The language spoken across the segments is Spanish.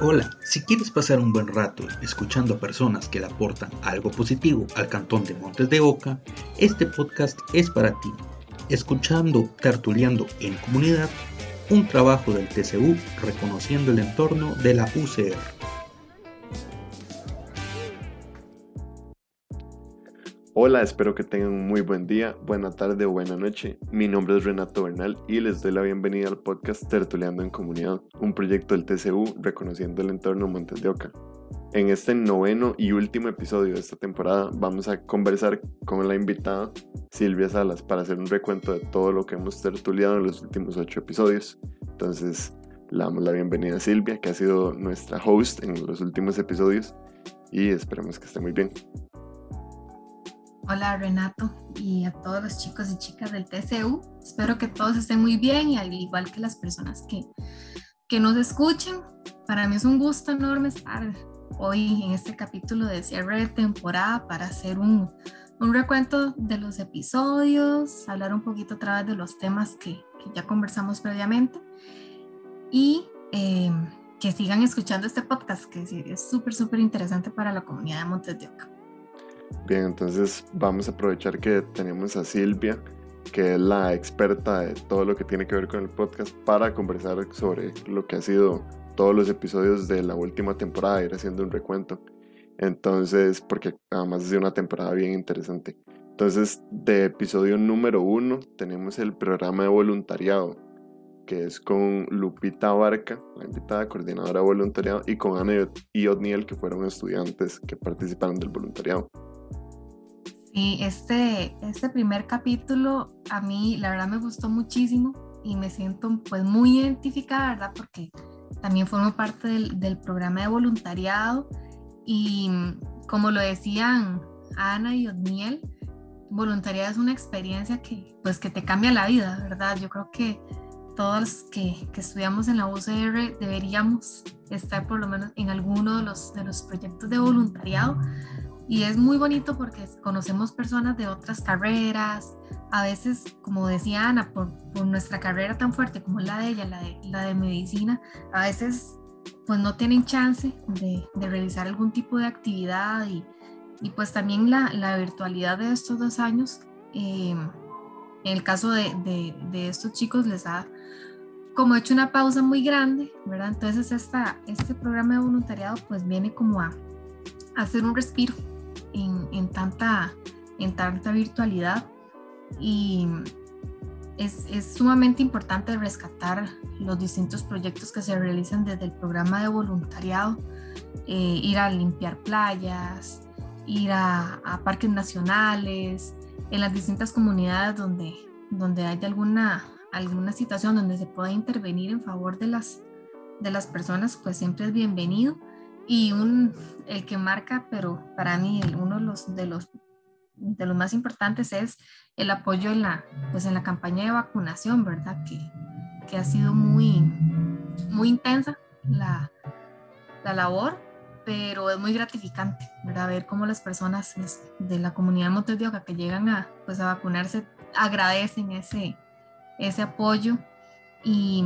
Hola, si quieres pasar un buen rato escuchando a personas que le aportan algo positivo al cantón de Montes de Oca, este podcast es para ti. Escuchando Tertuleando en Comunidad, un trabajo del TCU reconociendo el entorno de la UCR. Hola, espero que tengan un muy buen día, buena tarde o buena noche. Mi nombre es Renato Bernal y les doy la bienvenida al podcast Tertuleando en Comunidad, un proyecto del TCU reconociendo el entorno Montes de Oca. En este noveno y último episodio de esta temporada vamos a conversar con la invitada Silvia Salas para hacer un recuento de todo lo que hemos tertuliado en los últimos ocho episodios. Entonces, le damos la bienvenida a Silvia, que ha sido nuestra host en los últimos episodios y esperemos que esté muy bien. Hola Renato y a todos los chicos y chicas del TCU. Espero que todos estén muy bien y al igual que las personas que, que nos escuchen. Para mí es un gusto enorme estar hoy en este capítulo de cierre de temporada para hacer un, un recuento de los episodios, hablar un poquito a través de los temas que, que ya conversamos previamente y eh, que sigan escuchando este podcast que es súper, súper interesante para la comunidad de Montes de Oca. Bien, entonces vamos a aprovechar que tenemos a Silvia, que es la experta de todo lo que tiene que ver con el podcast, para conversar sobre lo que ha sido todos los episodios de la última temporada, ir haciendo un recuento. Entonces, porque además es una temporada bien interesante. Entonces, de episodio número uno tenemos el programa de voluntariado, que es con Lupita Barca, la invitada coordinadora de voluntariado, y con Ana y Otniel, que fueron estudiantes que participaron del voluntariado. Este, este primer capítulo a mí la verdad me gustó muchísimo y me siento pues muy identificada, ¿verdad? Porque también formo parte del, programa de voluntariado y como lo decían Ana y Odniel, voluntariado es una experiencia que pues que te cambia la vida, ¿verdad? Yo creo que todos que, que, estudiamos en la UCR deberíamos estar por lo menos en alguno de los, de los proyectos de voluntariado y es muy bonito porque conocemos personas de otras carreras, a veces, como decía Ana, por, por nuestra carrera tan fuerte como la de ella, la de, la de medicina, a veces pues no tienen chance de, de realizar algún tipo de actividad y, y pues también la, la, virtualidad de estos dos años, eh, en el caso de, de, de, estos chicos les ha como hecho una pausa muy grande, ¿verdad? Entonces esta, este programa de voluntariado pues viene como a, hacer un respiro en, tanta, en tanta virtualidad. Y es, es, sumamente importante rescatar los distintos proyectos que se realizan desde el programa de voluntariado, eh, ir a limpiar playas, ir a, a, parques nacionales, en las distintas comunidades donde, donde hay alguna, alguna situación donde se pueda intervenir en favor de las, de las personas, pues siempre es bienvenido y un, el que marca, pero para mí uno de los, de los, de los más importantes es el apoyo en la, pues en la campaña de vacunación, ¿verdad? Que, que ha sido muy, muy intensa la, la labor, pero es muy gratificante, ¿verdad? Ver cómo las personas de la comunidad de de Oca que llegan a, pues, a vacunarse agradecen ese, ese apoyo y,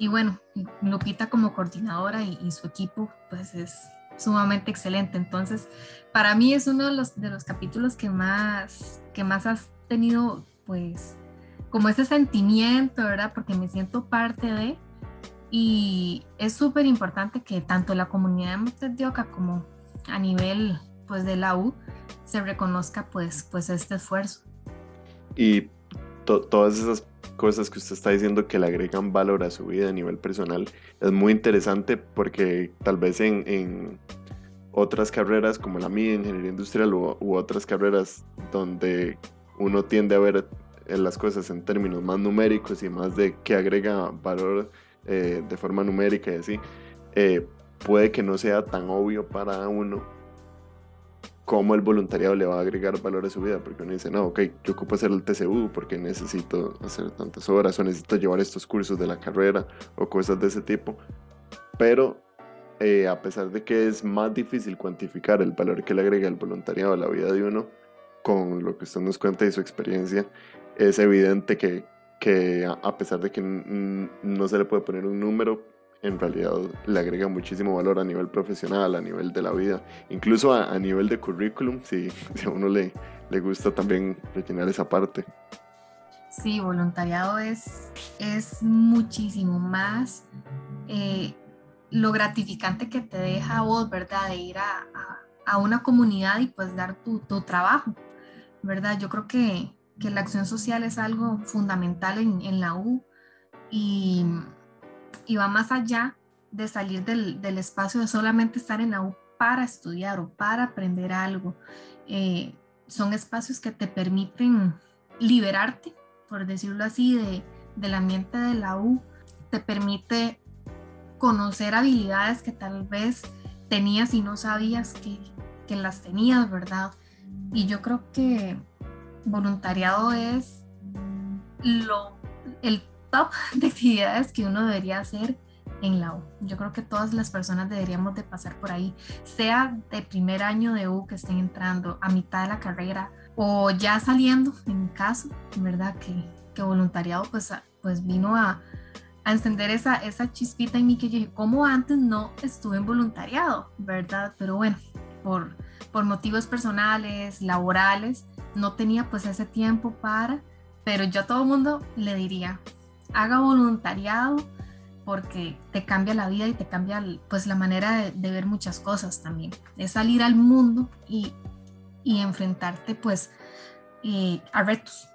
y bueno, Lupita como coordinadora y, su equipo, pues es sumamente excelente. Entonces, para mí es uno de los, de los capítulos que más, que más has tenido, pues, como ese sentimiento, ¿verdad? Porque me siento parte de, y es súper importante que tanto la comunidad de Montes como a nivel, pues, de la U, se reconozca, pues, pues este esfuerzo. Y todas esas cosas que usted está diciendo que le agregan valor a su vida a nivel personal es muy interesante porque tal vez en, en otras carreras como la mía, ingeniería industrial u, otras carreras donde uno tiende a ver eh, las cosas en términos más numéricos y más de que agrega valor eh, de forma numérica y así, eh, puede que no sea tan obvio para uno cómo el voluntariado le va a agregar valor a su vida, porque uno dice, no, ok, yo ocupo hacer el TCU porque necesito hacer tantas horas o necesito llevar estos cursos de la carrera o cosas de ese tipo, pero eh, a pesar de que es más difícil cuantificar el valor que le agrega el voluntariado a la vida de uno, con lo que usted nos cuenta y su experiencia, es evidente que, que a pesar de que no se le puede poner un número, en realidad le agrega muchísimo valor a nivel profesional, a nivel de la vida, incluso a, nivel de currículum, si, si, a uno le, le gusta también rellenar esa parte. Sí, voluntariado es, es muchísimo más eh, lo gratificante que te deja a vos, ¿verdad? De ir a, a, una comunidad y pues dar tu, tu, trabajo, ¿verdad? Yo creo que, que, la acción social es algo fundamental en, en la U y, y, va más allá de salir del, del, espacio de solamente estar en la U para estudiar o para aprender algo. Eh, son espacios que te permiten liberarte por decirlo así, de, del ambiente de la U, te permite conocer habilidades que tal vez tenías y no sabías que, que las tenías, ¿verdad? Y yo creo que voluntariado es lo, el top de actividades que uno debería hacer en la U. Yo creo que todas las personas deberíamos de pasar por ahí, sea de primer año de U que estén entrando, a mitad de la carrera o ya saliendo, en mi caso, ¿verdad? Que, que voluntariado pues, pues vino a, a, encender esa, esa chispita en mí que yo dije, ¿cómo antes no estuve en voluntariado, ¿verdad? Pero bueno, por, por motivos personales, laborales, no tenía pues ese tiempo para, pero yo a todo mundo le diría, haga voluntariado porque te cambia la vida y te cambia pues la manera de, ver muchas cosas también. Es salir al mundo y y enfrentarte pues a retos.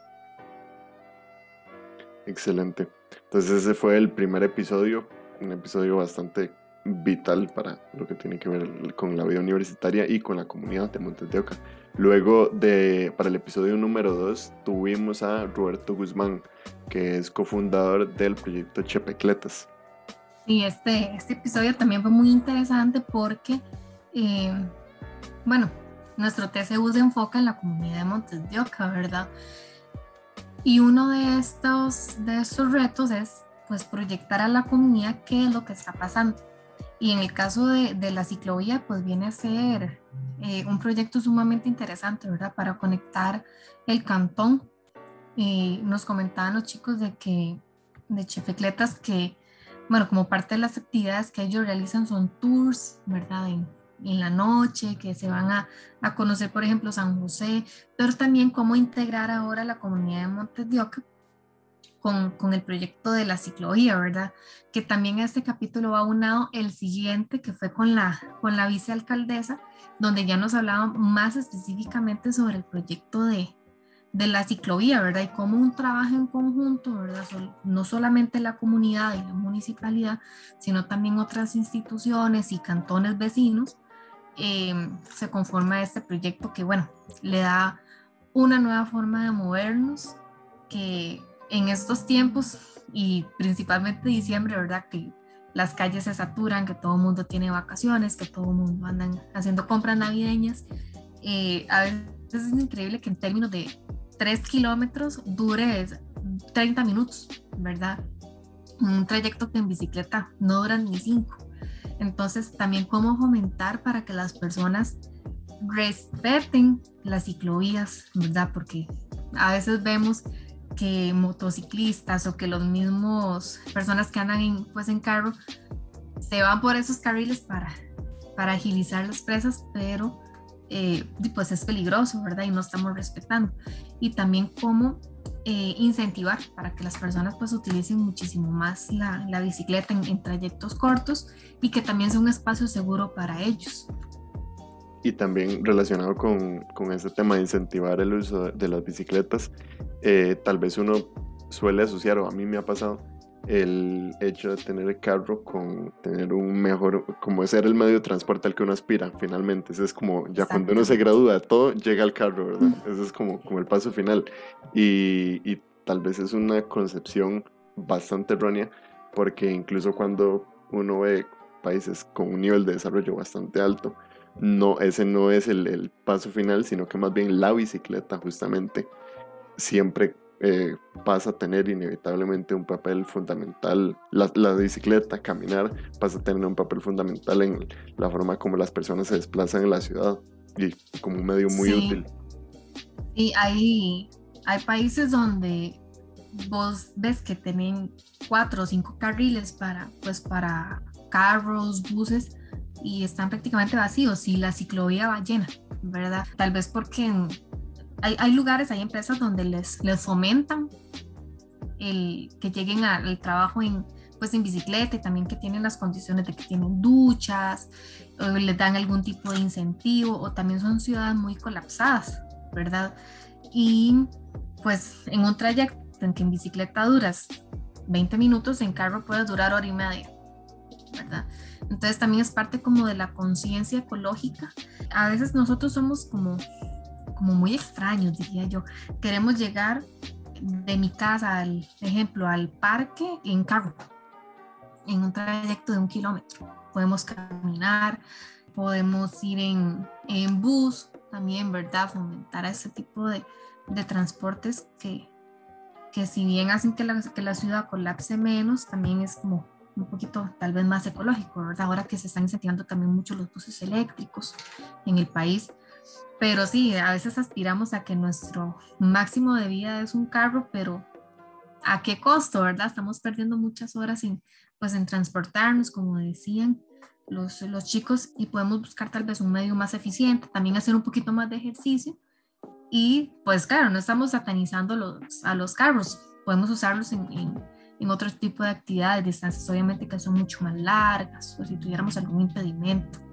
Excelente. Entonces ese fue el primer episodio, un episodio bastante vital para lo que tiene que ver con la vida universitaria y con la comunidad de Montes de Oca. Luego de, para el episodio número 2 tuvimos a Roberto Guzmán, que es cofundador del proyecto Chepecletas. Sí, este, este episodio también fue muy interesante porque, eh, bueno, nuestro TCU se enfoca en la comunidad de Montes de Oca, ¿verdad? Y uno de estos, de estos retos es pues proyectar a la comunidad qué es lo que está pasando. Y en el caso de, de la ciclovía, pues viene a ser eh, un proyecto sumamente interesante, ¿verdad? Para conectar el cantón. Y nos comentaban los chicos de que, de Chefecletas, que, bueno, como parte de las actividades que ellos realizan son tours, ¿verdad? En, en la noche, que se van a, a, conocer, por ejemplo, San José, pero también cómo integrar ahora la comunidad de Montes de Oca con, con, el proyecto de la ciclovía, ¿verdad? Que también este capítulo va unado el siguiente, que fue con la, con la vicealcaldesa, donde ya nos hablaba más específicamente sobre el proyecto de, de la ciclovía, ¿verdad? Y cómo un trabajo en conjunto, ¿verdad? No solamente la comunidad y la municipalidad, sino también otras instituciones y cantones vecinos Em, se conforma este proyecto que, bueno, le da una nueva forma de movernos, que en estos tiempos y principalmente diciembre, ¿verdad? Que las calles se saturan, que todo el mundo tiene vacaciones, que todo el mundo anda haciendo compras navideñas. Eh, a veces es increíble que en términos de 3 kilómetros dure 30 minutos, ¿verdad? Un trayecto que en bicicleta no duran ni 5. Entonces, también cómo fomentar para que las personas respeten las ciclovías, ¿verdad? Porque a veces vemos que motociclistas o que los mismos personas que andan en, pues en carro se van por esos carriles para, para agilizar las presas, pero eh, pues es peligroso, ¿verdad? Y no estamos respetando. Y también cómo eh, incentivar para que las personas pues utilicen muchísimo más la, la bicicleta en, trayectos cortos y que también sea un espacio seguro para ellos. Y también relacionado con, con este tema de incentivar el uso de las bicicletas, eh, tal vez uno suele asociar, o a mí me ha pasado, el hecho de tener el carro con tener un mejor, como ser el medio de transporte al que uno aspira finalmente. Ese es como, ya cuando uno se gradúa de todo, llega al carro, ¿verdad? Ese es como, como el paso final. Y, y tal vez es una concepción bastante errónea, porque incluso cuando uno ve países con un nivel de desarrollo bastante alto, no, ese no es el, el paso final, sino que más bien la bicicleta justamente siempre eh, pasa a tener inevitablemente un papel fundamental, la, la, bicicleta, caminar, pasa a tener un papel fundamental en la forma como las personas se desplazan en la ciudad y como un medio muy útil. Sí, hay, hay países donde vos ves que tienen cuatro o cinco carriles para, pues, para carros, buses y están prácticamente vacíos y la ciclovía va llena, ¿verdad? Tal vez porque hay, hay lugares, hay empresas donde les, les fomentan el que lleguen al trabajo en, pues en bicicleta y también que tienen las condiciones de que tienen duchas, o les dan algún tipo de incentivo o también son ciudades muy colapsadas, ¿verdad? Y pues en un trayecto en que en bicicleta duras 20 minutos, en carro puedes durar hora y media, ¿verdad? Entonces también es parte como de la conciencia ecológica. A veces nosotros somos como, como muy extraños, diría yo. Queremos llegar de mi casa, al ejemplo, al parque en carro, en un trayecto de un kilómetro. Podemos caminar, podemos ir en, en bus también, ¿verdad? Fomentar ese tipo de, de transportes que, que si bien hacen que la, que la ciudad colapse menos, también es como un poquito tal vez más ecológico, ¿verdad? Ahora que se están incentivando también mucho los buses eléctricos en el país. Pero sí, a veces aspiramos a que nuestro máximo de vida es un carro, pero ¿a qué costo, verdad? Estamos perdiendo muchas horas en, pues, en transportarnos, como decían los, los chicos, y podemos buscar tal vez un medio más eficiente, también hacer un poquito más de ejercicio. Y pues claro, no estamos satanizando los, a los carros, podemos usarlos en, en, en otro tipo de actividades, distancias obviamente que son mucho más largas, o si tuviéramos algún impedimento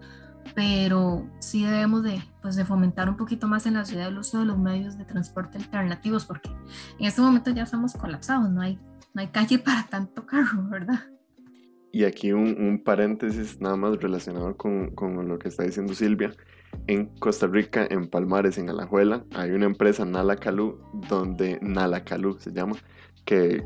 pero sí debemos de, pues, de fomentar un poquito más en la ciudad el uso de los medios de transporte alternativos, porque en este momento ya estamos colapsados, no hay, no hay calle para tanto carro, ¿verdad? Y aquí un, un paréntesis nada más relacionado con, con, lo que está diciendo Silvia. En Costa Rica, en Palmares, en Alajuela, hay una empresa, Nalacalú, donde Nalacalú se llama, que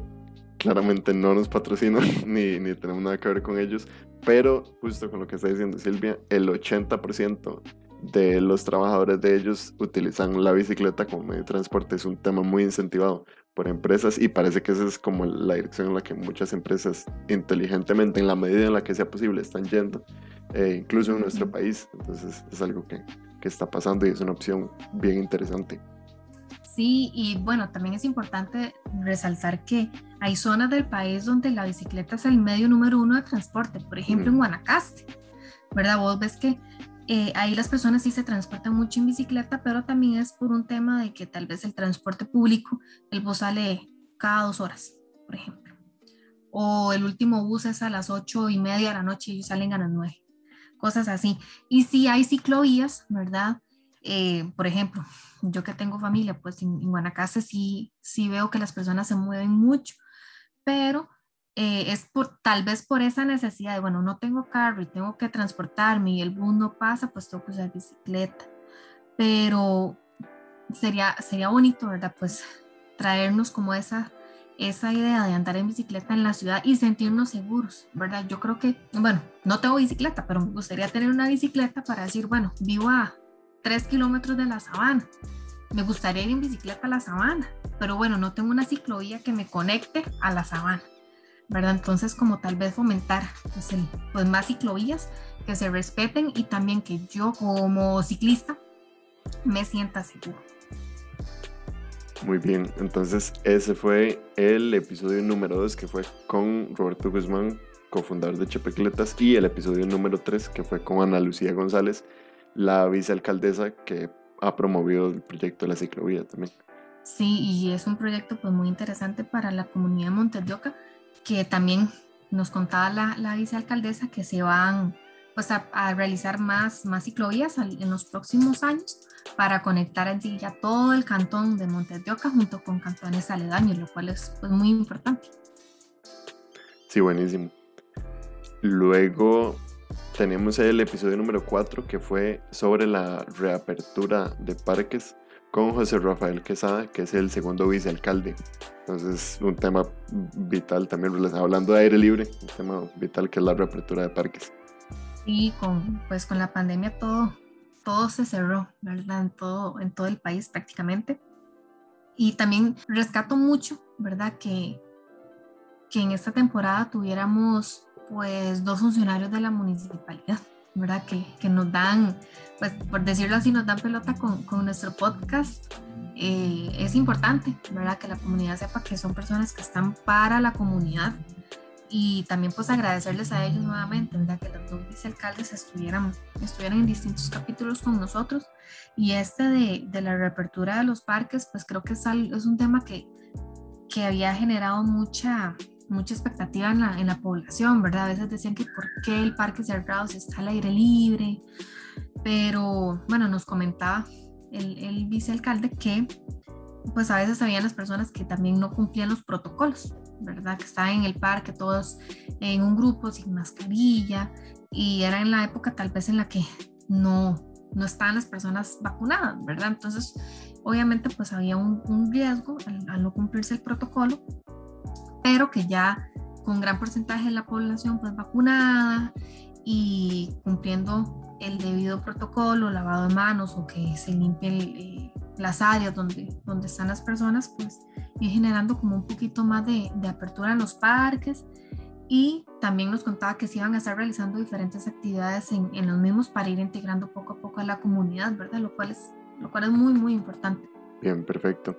claramente no nos patrocina ni, ni tenemos nada que ver con ellos, pero justo con lo que está diciendo Silvia, el 80% de los trabajadores de ellos utilizan la bicicleta como medio de transporte. Es un tema muy incentivado por empresas y parece que esa es como la dirección en la que muchas empresas inteligentemente, en la medida en la que sea posible, están yendo, eh, incluso en nuestro país. Entonces es algo que, que está pasando y es una opción bien interesante. Sí, y bueno, también es importante resaltar que hay zonas del país donde la bicicleta es el medio número uno de transporte, por ejemplo en Guanacaste, ¿verdad? Vos ves que eh, ahí las personas sí se transportan mucho en bicicleta, pero también es por un tema de que tal vez el transporte público, el bus sale cada dos horas, por ejemplo. O el último bus es a las ocho y media de la noche y salen a las nueve. Cosas así. Y si hay ciclovías, ¿verdad? Eh, por ejemplo, yo que tengo familia, pues en, Guanacaste sí, sí veo que las personas se mueven mucho, pero eh, es por, tal vez por esa necesidad de, bueno, no tengo carro y tengo que transportarme y el bus no pasa, pues tengo que usar bicicleta. Pero sería, sería bonito, ¿verdad? Pues traernos como esa, esa idea de andar en bicicleta en la ciudad y sentirnos seguros, ¿verdad? Yo creo que, bueno, no tengo bicicleta, pero me gustaría tener una bicicleta para decir, bueno, vivo a tres kilómetros de la sabana. Me gustaría ir en bicicleta a la sabana, pero bueno, no tengo una ciclovía que me conecte a la sabana, ¿verdad? Entonces, como tal vez fomentar pues, pues más ciclovías que se respeten y también que yo como ciclista me sienta seguro. Muy bien, entonces ese fue el episodio número 2 que fue con Roberto Guzmán, cofundador de Chepecletas, y el episodio número 3 que fue con Ana Lucía González, la vicealcaldesa que ha promovido el proyecto de la ciclovía también. Sí, y es un proyecto pues muy interesante para la comunidad de Montes que también nos contaba la, la vicealcaldesa que se van pues a, realizar más, más ciclovías en los próximos años para conectar sí ya todo el cantón de Montes junto con cantones aledaños, lo cual es pues, muy importante. Sí, buenísimo. Luego tenemos el episodio número 4 que fue sobre la reapertura de parques con José Rafael Quesada, que es el segundo vicealcalde. Entonces, un tema vital también, hablando de aire libre, un tema vital que es la reapertura de parques. Sí, con, pues con la pandemia todo, todo se cerró, ¿verdad? En todo, en todo el país prácticamente. Y también rescato mucho, ¿verdad? Que, que en esta temporada tuviéramos pues dos funcionarios de la municipalidad, ¿verdad? Que, que nos dan, pues por decirlo así, nos dan pelota con, con nuestro podcast eh, es importante, ¿verdad? Que la comunidad sepa que son personas que están para la comunidad y también pues agradecerles a ellos nuevamente, ¿verdad? Que los dos vicealcaldes estuvieran, estuvieran en distintos capítulos con nosotros y este de, de la reapertura de los parques, pues creo que es, es un tema que, que había generado mucha, mucha expectativa en la, en la población, ¿verdad? A veces decían que por qué el parque cerrado si está al aire libre, pero bueno, nos comentaba el, el vicealcalde que pues a veces habían las personas que también no cumplían los protocolos, ¿verdad? Que estaban en el parque todos en un grupo sin mascarilla y era en la época tal vez en la que no, no estaban las personas vacunadas, ¿verdad? Entonces, obviamente pues había un, un riesgo al, al, no cumplirse el protocolo, pero que ya con gran porcentaje de la población pues vacunada y cumpliendo el debido protocolo, lavado de manos o que se limpien eh, las áreas donde, donde están las personas, pues ir generando como un poquito más de, de, apertura en los parques y también nos contaba que se iban a estar realizando diferentes actividades en, en, los mismos para ir integrando poco a poco a la comunidad, ¿verdad? Lo cual es, lo cual es muy, muy importante. Bien, perfecto.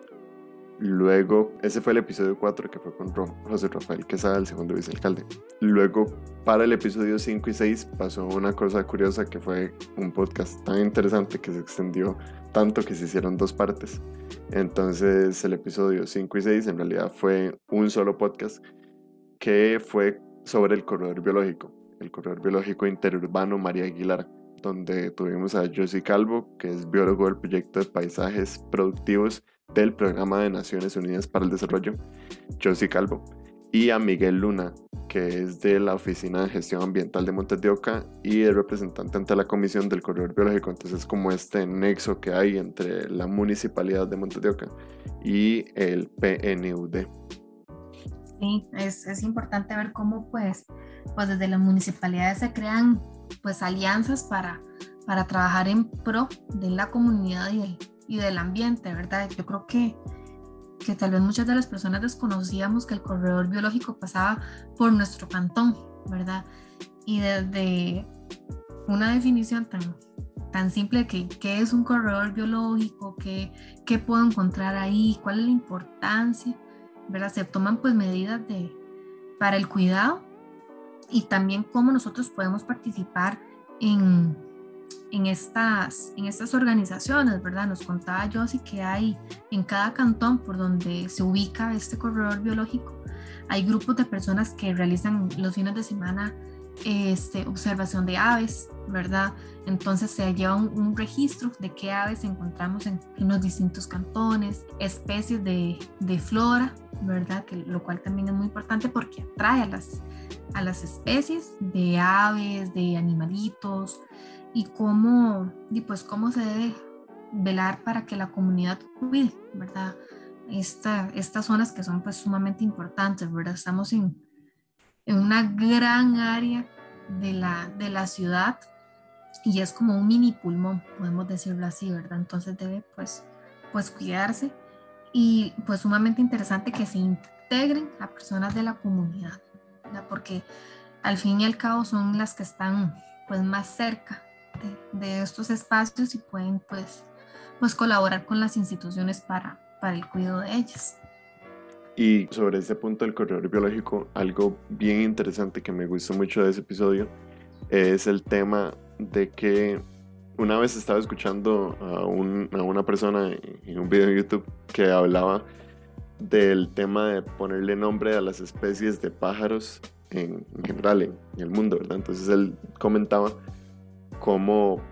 Luego, ese fue el episodio 4 que fue con José Rafael Quesada, el segundo vicealcalde. Luego, para el episodio 5 y 6 pasó una cosa curiosa que fue un podcast tan interesante que se extendió tanto que se hicieron dos partes. Entonces, el episodio 5 y 6 en realidad fue un solo podcast que fue sobre el corredor biológico, el corredor biológico interurbano María Aguilar, donde tuvimos a Josie Calvo, que es biólogo del proyecto de paisajes productivos del Programa de Naciones Unidas para el Desarrollo, Josie Calvo, y a Miguel Luna, que es de la Oficina de Gestión Ambiental de Montes de Oca y el representante ante la Comisión del Corredor Biológico. Entonces, como este nexo que hay entre la Municipalidad de Montes de Oca y el PNUD. Sí, es, es importante ver cómo pues, pues desde las municipalidades se crean pues alianzas para, para trabajar en pro de la comunidad y del, y del ambiente, ¿verdad? Yo creo que, que tal vez muchas de las personas desconocíamos que el corredor biológico pasaba por nuestro cantón, ¿verdad? Y desde una definición tan, tan simple que qué es un corredor biológico, qué, qué puedo encontrar ahí, cuál es la importancia, ¿verdad? Se toman pues medidas de, para el cuidado y también cómo nosotros podemos participar en, en estas, en estas organizaciones, ¿verdad? Nos contaba sí que hay en cada cantón por donde se ubica este corredor biológico, hay grupos de personas que realizan los fines de semana este, observación de aves, ¿verdad? Entonces se lleva un, registro de qué aves encontramos en, en, los distintos cantones, especies de, de flora, ¿verdad? Que, lo cual también es muy importante porque atrae a las, a las especies de aves, de animalitos, y cómo, y pues cómo se debe velar para que la comunidad cuide, ¿verdad? Esta, estas zonas que son pues sumamente importantes, ¿verdad? Estamos en, en una gran área de la, de la ciudad y es como un mini pulmón, podemos decirlo así, ¿verdad? Entonces debe pues, pues cuidarse y pues sumamente interesante que se integren a personas de la comunidad, ¿verdad? Porque al fin y al cabo son las que están pues más cerca de, estos espacios y pueden pues, pues colaborar con las instituciones para, para el cuidado de ellas. Y sobre ese punto del corredor biológico, algo bien interesante que me gustó mucho de ese episodio es el tema de que una vez estaba escuchando a, un, a una persona en un video en YouTube que hablaba del tema de ponerle nombre a las especies de pájaros en, en general en, en, el mundo, ¿verdad? Entonces él comentaba como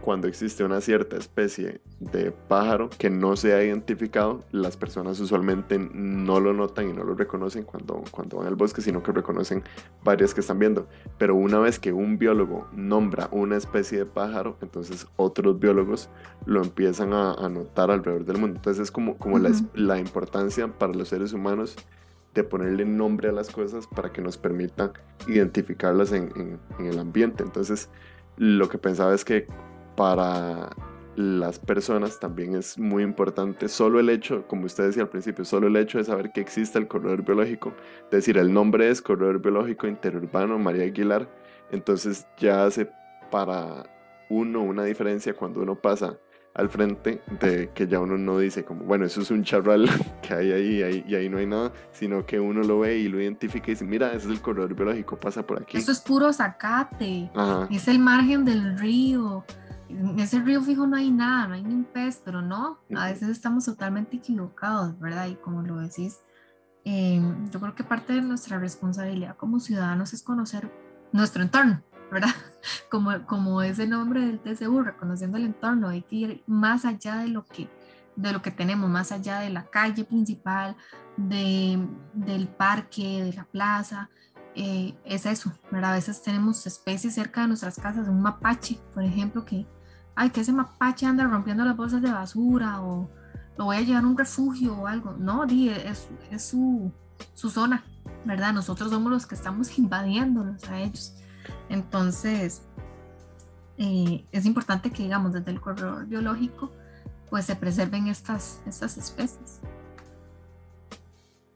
cuando existe una cierta especie de pájaro que no se ha identificado, las personas usualmente no lo notan y no lo reconocen cuando, cuando van al bosque, sino que reconocen varias que están viendo. Pero una vez que un biólogo nombra una especie de pájaro, entonces otros biólogos lo empiezan a, a notar alrededor del mundo. Entonces es como, como uh -huh. la, la importancia para los seres humanos de ponerle nombre a las cosas para que nos permita identificarlas en, en, en el ambiente. Entonces, lo que pensaba es que para las personas también es muy importante solo el hecho, como usted decía al principio, solo el hecho de saber que existe el corredor biológico, es decir, el nombre es Corredor Biológico Interurbano María Aguilar, entonces ya hace para uno una diferencia cuando uno pasa al frente de que ya uno no dice como, bueno, eso es un charral que hay ahí, y ahí no hay nada, sino que uno lo ve y lo identifica y dice, mira, ese es el corredor biológico, pasa por aquí. Eso es puro zacate, es el margen del río. En ese río fijo no hay nada, no hay ni un pez, pero no, a veces estamos totalmente equivocados, ¿verdad? Y como lo decís, em, yo creo que parte de nuestra responsabilidad como ciudadanos es conocer nuestro entorno, ¿verdad? Como, como es el nombre del TCU, reconociendo el entorno, hay que ir más allá de lo que, de lo que tenemos, más allá de la calle principal, de, del parque, de la plaza, eh, es eso, ¿verdad? A veces tenemos especies cerca de nuestras casas, un mapache, por ejemplo, que, ay, que ese mapache anda rompiendo las bolsas de basura o lo voy a llevar a un refugio o algo. No, di, es, su, su zona, ¿verdad? Nosotros somos los que estamos invadiéndolos a ellos. Entonces, eh, es importante que, digamos, desde el corredor biológico, pues se preserven estas, estas especies.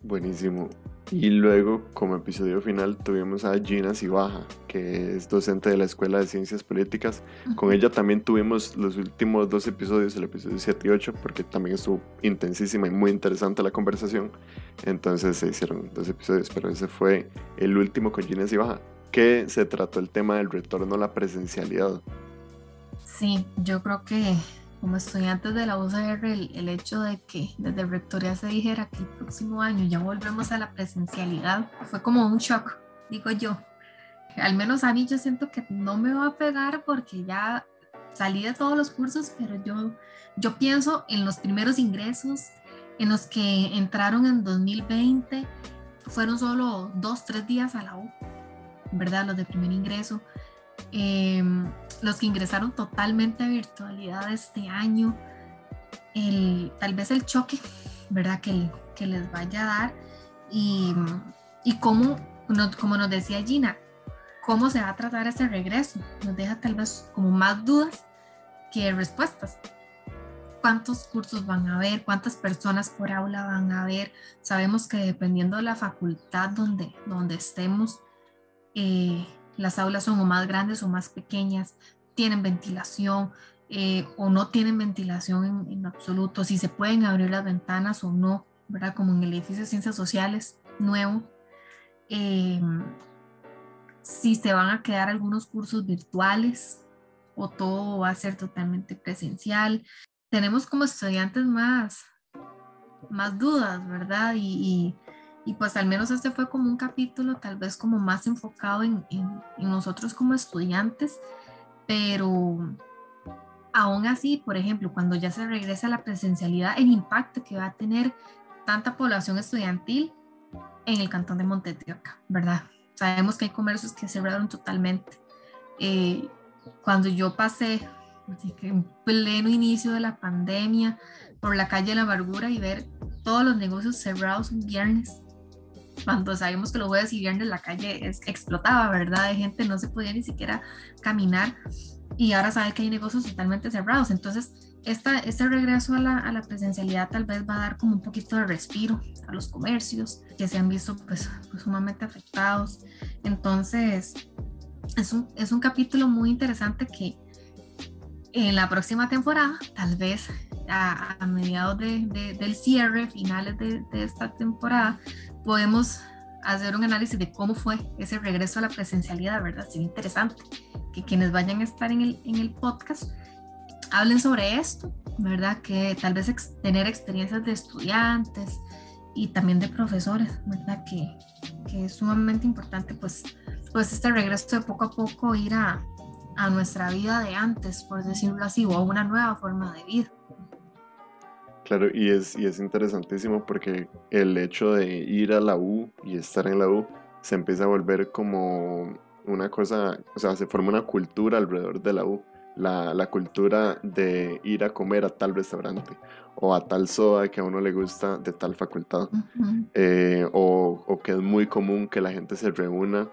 Buenísimo. Y luego, como episodio final, tuvimos a Gina Sibaja, que es docente de la Escuela de Ciencias Políticas. Con ella también tuvimos los últimos dos episodios, el episodio 7 y 8, porque también estuvo intensísima y muy interesante la conversación. Entonces se hicieron dos episodios, pero ese fue el último con Gina Sibaja que se trató el tema del retorno a la presencialidad. Sí, yo creo que como estudiantes de la UCR, el, hecho de que desde Rectoría se dijera que el próximo año ya volvemos a la presencialidad fue como un shock, digo yo. Al menos a mí yo siento que no me va a pegar porque ya salí de todos los cursos, pero yo, yo pienso en los primeros ingresos, en los que entraron en 2020, fueron solo dos, tres días a la U ¿verdad? Los de primer ingreso, em, los que ingresaron totalmente a virtualidad este año, el, tal vez el choque, ¿verdad? Que, que les vaya a dar y, y cómo, como nos decía Gina, cómo se va a tratar ese regreso. Nos deja tal vez como más dudas que respuestas. ¿Cuántos cursos van a haber? ¿Cuántas personas por aula van a haber? Sabemos que dependiendo de la facultad donde, donde estemos, eh, las aulas son o más grandes o más pequeñas, tienen ventilación eh, o no tienen ventilación en, absoluto, si se pueden abrir las ventanas o no, ¿verdad? Como en el edificio de ciencias sociales nuevo. Em, si se van a quedar algunos cursos virtuales o todo va a ser totalmente presencial. Tenemos como estudiantes más, más dudas, ¿verdad? y y pues al menos este fue como un capítulo tal vez como más enfocado en, nosotros como estudiantes, pero aún así, por ejemplo, cuando ya se regresa a la presencialidad, el impacto que va a tener tanta población estudiantil en el cantón de Montetioca, ¿verdad? Sabemos que hay comercios que cerraron totalmente. Eh, cuando yo pasé en pleno inicio de la pandemia por la calle de la amargura y ver todos los negocios cerrados un viernes, cuando sabemos que los jueves y viernes la calle es, explotaba, ¿verdad? De gente, no se podía ni siquiera caminar y ahora sabe que hay negocios totalmente cerrados. Entonces, esta, este regreso a la, a la, presencialidad tal vez va a dar como un poquito de respiro a los comercios que se han visto pues, pues sumamente afectados. Entonces, es un, es un capítulo muy interesante que en la próxima temporada, tal vez a, a mediados de, del cierre, finales de, de esta temporada, podemos hacer un análisis de cómo fue ese regreso a la presencialidad, ¿verdad? Sería interesante que quienes vayan a estar en el, en el podcast hablen sobre esto, ¿verdad? Que tal vez tener experiencias de estudiantes y también de profesores, ¿verdad? Que, que es sumamente importante, pues, pues este regreso de poco a poco ir a, a nuestra vida de antes, por decirlo así, o a una nueva forma de vida. Claro, y es, y es interesantísimo porque el hecho de ir a la U y estar en la U se empieza a volver como una cosa, o sea, se forma una cultura alrededor de la U. La, la cultura de ir a comer a tal restaurante o a tal soda que a uno le gusta de tal facultad. Eh, o, o, que es muy común que la gente se reúna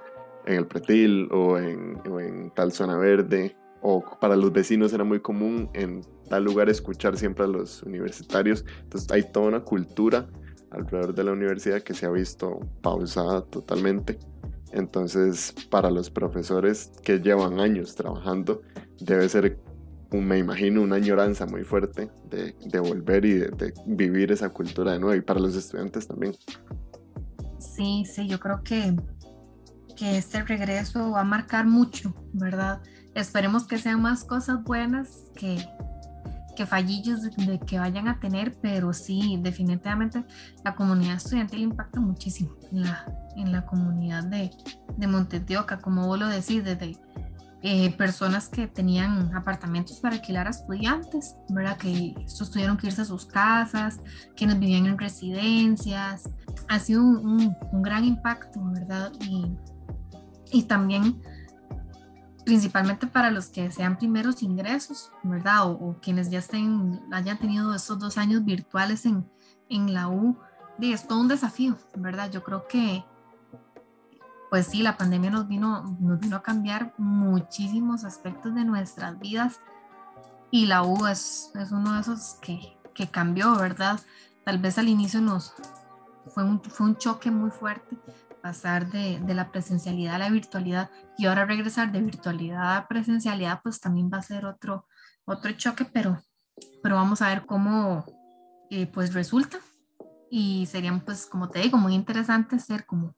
en el pretil o en, o en tal zona verde. O para los vecinos era muy común en tal lugar escuchar siempre a los universitarios. Entonces hay toda una cultura alrededor de la universidad que se ha visto pausada totalmente. Entonces, para los profesores que llevan años trabajando, debe ser me imagino, una añoranza muy fuerte de, de volver y de, vivir esa cultura de nuevo y para los estudiantes también. Sí, sí, yo creo que, que este regreso va a marcar mucho, ¿verdad? Esperemos que sean más cosas buenas que, que fallillos de, que vayan a tener, pero sí, definitivamente la comunidad estudiantil impacta muchísimo en la, en la comunidad de, de Montetioca, como vos lo decís, desde eh, personas que tenían apartamentos para alquilar a estudiantes, ¿verdad? Que estos tuvieron que irse a sus casas, quienes vivían en residencias. Ha sido un, un, gran impacto, ¿verdad? Y, y, también principalmente para los que sean primeros ingresos, ¿verdad? O, quienes ya estén, hayan tenido estos dos años virtuales en, en la U. Y es todo un desafío, ¿verdad? Yo creo que pues sí, la pandemia nos vino, nos vino a cambiar muchísimos aspectos de nuestras vidas y la U es, es uno de esos que, que, cambió, ¿verdad? Tal vez al inicio nos fue un, fue un choque muy fuerte pasar de, de, la presencialidad a la virtualidad y ahora regresar de virtualidad a presencialidad pues también va a ser otro, otro choque, pero, pero vamos a ver cómo eh, pues resulta y serían pues como te digo muy interesante ser como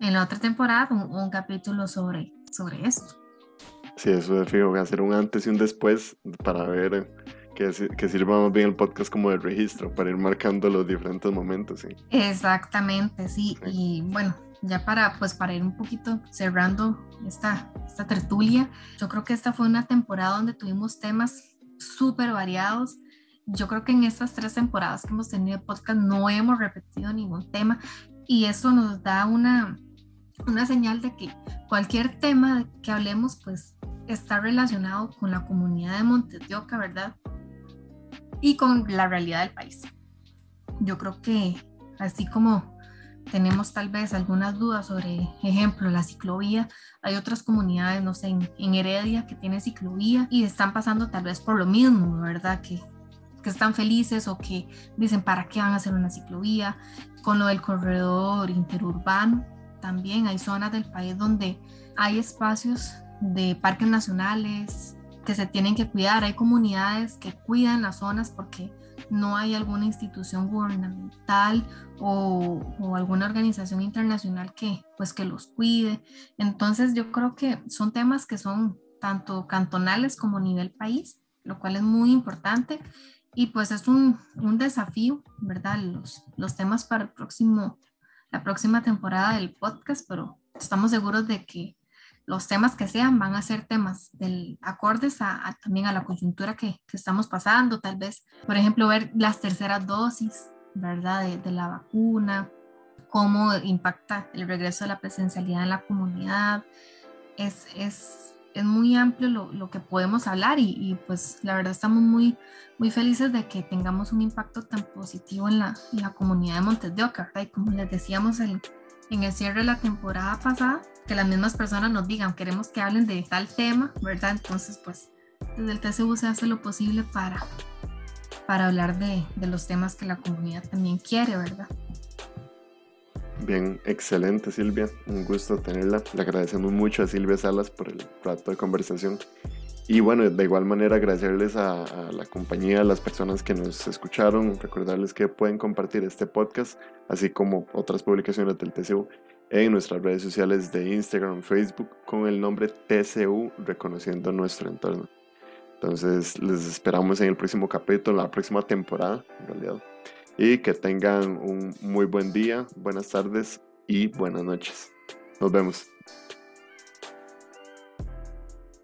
en la otra temporada un, capítulo sobre, sobre esto. Sí, eso de fijo, hacer un antes y un después para ver que, que sirva más bien el podcast como de registro, para ir marcando los diferentes momentos. ¿sí? Exactamente, sí. Y bueno, ya para, pues, para ir un poquito cerrando esta, esta tertulia, yo creo que esta fue una temporada donde tuvimos temas súper variados. Yo creo que en estas tres temporadas que hemos tenido podcast no hemos repetido ningún tema y eso nos da una, una señal de que cualquier tema que hablemos pues está relacionado con la comunidad de Montes de Oca, ¿verdad? Y con la realidad del país. Yo creo que así como tenemos tal vez algunas dudas sobre, ejemplo, la ciclovía, hay otras comunidades, no sé, en, Heredia que tiene ciclovía y están pasando tal vez por lo mismo, ¿verdad? Que, que están felices o que dicen, ¿para qué van a hacer una ciclovía? Con lo del corredor interurbano, también hay zonas del país donde hay espacios de parques nacionales se tienen que cuidar, hay comunidades que cuidan las zonas porque no hay alguna institución gubernamental o, o, alguna organización internacional que pues que los cuide. Entonces yo creo que son temas que son tanto cantonales como a nivel país, lo cual es muy importante y pues es un, un desafío, ¿verdad? Los, los temas para el próximo la próxima temporada del podcast, pero estamos seguros de que los temas que sean van a ser temas del, acordes a, también a la coyuntura que, que, estamos pasando, tal vez, por ejemplo, ver las terceras dosis, ¿verdad? De, la vacuna, cómo impacta el regreso de la presencialidad en la comunidad. Es, es es muy amplio lo, lo que podemos hablar y, y, pues la verdad estamos muy, muy felices de que tengamos un impacto tan positivo en la, en la comunidad de Montes de Oca, Y como les decíamos en, en el cierre de la temporada pasada, que las mismas personas nos digan, queremos que hablen de tal tema, ¿verdad? Entonces, pues desde el TCU se hace lo posible para, para hablar de, de los temas que la comunidad también quiere, ¿verdad? Bien, excelente Silvia, un gusto tenerla. Le agradecemos mucho a Silvia Salas por el rato de conversación. Y bueno, de igual manera agradecerles a, a, la compañía, a las personas que nos escucharon, recordarles que pueden compartir este podcast, así como otras publicaciones del TCU, en nuestras redes sociales de Instagram, Facebook, con el nombre TCU, reconociendo nuestro entorno. Entonces, les esperamos en el próximo capítulo, en la próxima temporada, en realidad y que tengan un muy buen día, buenas tardes y buenas noches. Nos vemos.